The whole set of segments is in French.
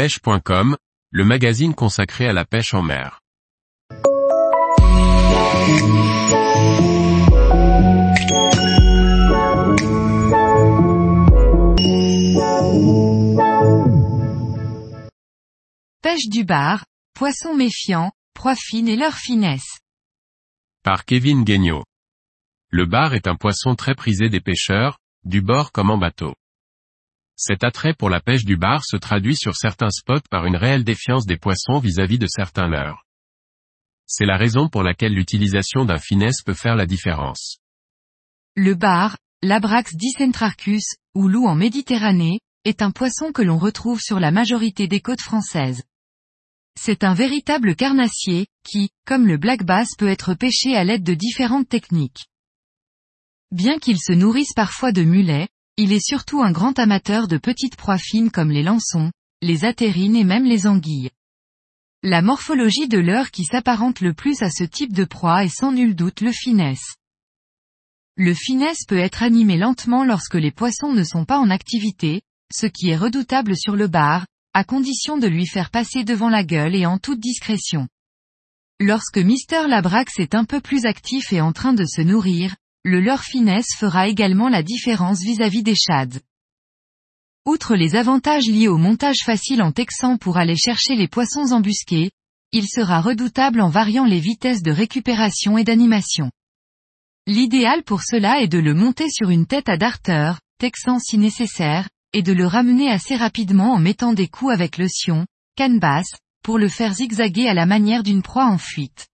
pêche.com, le magazine consacré à la pêche en mer. Pêche du bar, poisson méfiant, proie fine et leur finesse. Par Kevin Guignot. Le bar est un poisson très prisé des pêcheurs, du bord comme en bateau. Cet attrait pour la pêche du bar se traduit sur certains spots par une réelle défiance des poissons vis-à-vis de certains leurres. C'est la raison pour laquelle l'utilisation d'un finesse peut faire la différence. Le bar, l'Abrax dicentrarchus, ou loup en Méditerranée, est un poisson que l'on retrouve sur la majorité des côtes françaises. C'est un véritable carnassier, qui, comme le black bass peut être pêché à l'aide de différentes techniques. Bien qu'il se nourrisse parfois de mulets, il est surtout un grand amateur de petites proies fines comme les lançons, les atérines et même les anguilles. La morphologie de leurre qui s'apparente le plus à ce type de proie est sans nul doute le finesse. Le finesse peut être animé lentement lorsque les poissons ne sont pas en activité, ce qui est redoutable sur le bar, à condition de lui faire passer devant la gueule et en toute discrétion. Lorsque Mister Labrax est un peu plus actif et en train de se nourrir, le leurre finesse fera également la différence vis-à-vis des shads. Outre les avantages liés au montage facile en texan pour aller chercher les poissons embusqués, il sera redoutable en variant les vitesses de récupération et d'animation. L'idéal pour cela est de le monter sur une tête à darter, texan si nécessaire, et de le ramener assez rapidement en mettant des coups avec le sion, canne basse, pour le faire zigzaguer à la manière d'une proie en fuite.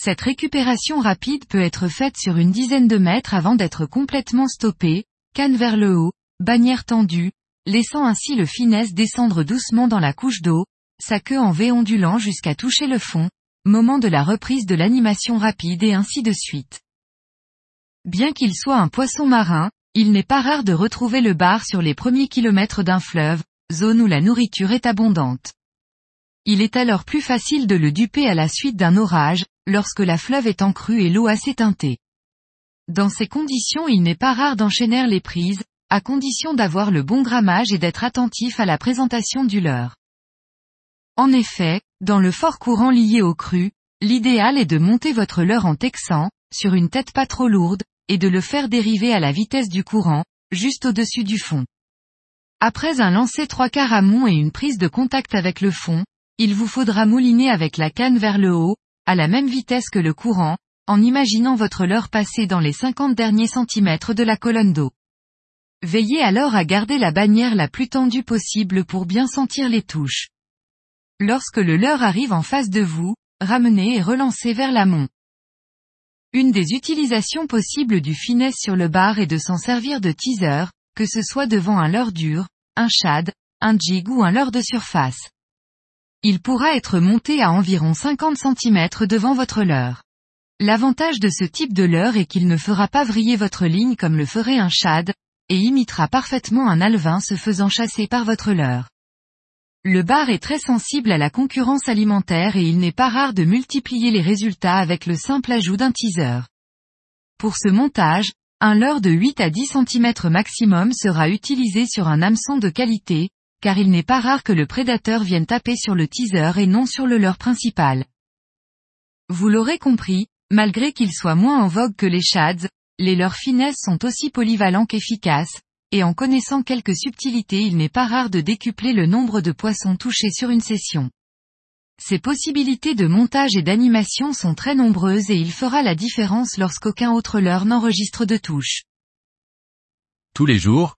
Cette récupération rapide peut être faite sur une dizaine de mètres avant d'être complètement stoppée, canne vers le haut, bannière tendue, laissant ainsi le finesse descendre doucement dans la couche d'eau, sa queue en V ondulant jusqu'à toucher le fond, moment de la reprise de l'animation rapide et ainsi de suite. Bien qu'il soit un poisson marin, il n'est pas rare de retrouver le bar sur les premiers kilomètres d'un fleuve, zone où la nourriture est abondante. Il est alors plus facile de le duper à la suite d'un orage, lorsque la fleuve est en crue et l'eau assez teintée. Dans ces conditions il n'est pas rare d'enchaîner les prises, à condition d'avoir le bon grammage et d'être attentif à la présentation du leurre. En effet, dans le fort courant lié au cru, l'idéal est de monter votre leurre en texan, sur une tête pas trop lourde, et de le faire dériver à la vitesse du courant, juste au-dessus du fond. Après un lancer trois quarts amont et une prise de contact avec le fond, il vous faudra mouliner avec la canne vers le haut, à la même vitesse que le courant, en imaginant votre leurre passer dans les 50 derniers centimètres de la colonne d'eau. Veillez alors à garder la bannière la plus tendue possible pour bien sentir les touches. Lorsque le leurre arrive en face de vous, ramenez et relancez vers l'amont. Une des utilisations possibles du finesse sur le bar est de s'en servir de teaser, que ce soit devant un leurre dur, un shad, un jig ou un leurre de surface. Il pourra être monté à environ 50 cm devant votre leurre. L'avantage de ce type de leurre est qu'il ne fera pas vriller votre ligne comme le ferait un shad, et imitera parfaitement un alvin se faisant chasser par votre leurre. Le bar est très sensible à la concurrence alimentaire et il n'est pas rare de multiplier les résultats avec le simple ajout d'un teaser. Pour ce montage, un leurre de 8 à 10 cm maximum sera utilisé sur un hameçon de qualité, car il n'est pas rare que le prédateur vienne taper sur le teaser et non sur le leurre principal. Vous l'aurez compris, malgré qu'ils soient moins en vogue que les shads, les leurres finesses sont aussi polyvalents qu'efficaces, et en connaissant quelques subtilités il n'est pas rare de décupler le nombre de poissons touchés sur une session. Ces possibilités de montage et d'animation sont très nombreuses et il fera la différence lorsqu'aucun autre leurre n'enregistre de touche. Tous les jours,